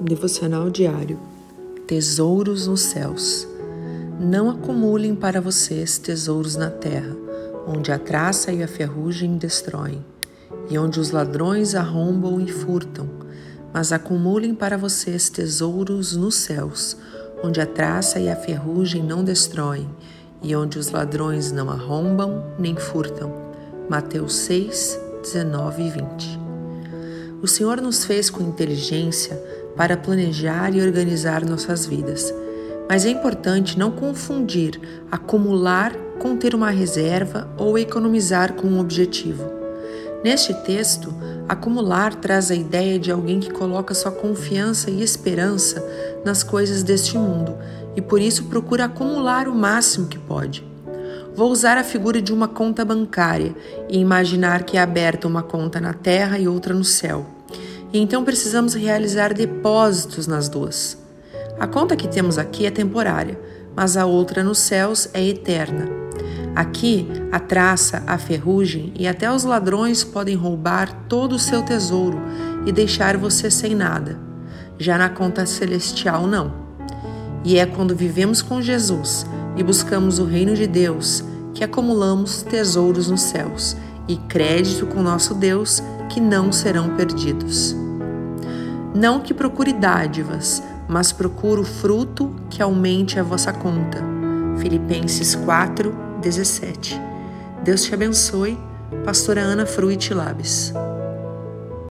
Devocional diário. Tesouros nos céus. Não acumulem para vocês tesouros na terra, onde a traça e a ferrugem destroem, e onde os ladrões arrombam e furtam. Mas acumulem para vocês tesouros nos céus, onde a traça e a ferrugem não destroem, e onde os ladrões não arrombam nem furtam. Mateus 6, 19 e 20. O Senhor nos fez com inteligência para planejar e organizar nossas vidas. Mas é importante não confundir acumular com ter uma reserva ou economizar com um objetivo. Neste texto, acumular traz a ideia de alguém que coloca sua confiança e esperança nas coisas deste mundo e por isso procura acumular o máximo que pode. Vou usar a figura de uma conta bancária e imaginar que é aberta uma conta na terra e outra no céu. E então precisamos realizar depósitos nas duas. A conta que temos aqui é temporária, mas a outra nos céus é eterna. Aqui, a traça, a ferrugem e até os ladrões podem roubar todo o seu tesouro e deixar você sem nada. Já na conta celestial, não. E é quando vivemos com Jesus e buscamos o reino de Deus que acumulamos tesouros nos céus e crédito com nosso Deus que não serão perdidos. Não que procure dádivas, mas procure o fruto que aumente a vossa conta. Filipenses 4, 17. Deus te abençoe. Pastora Ana Fruit Labes.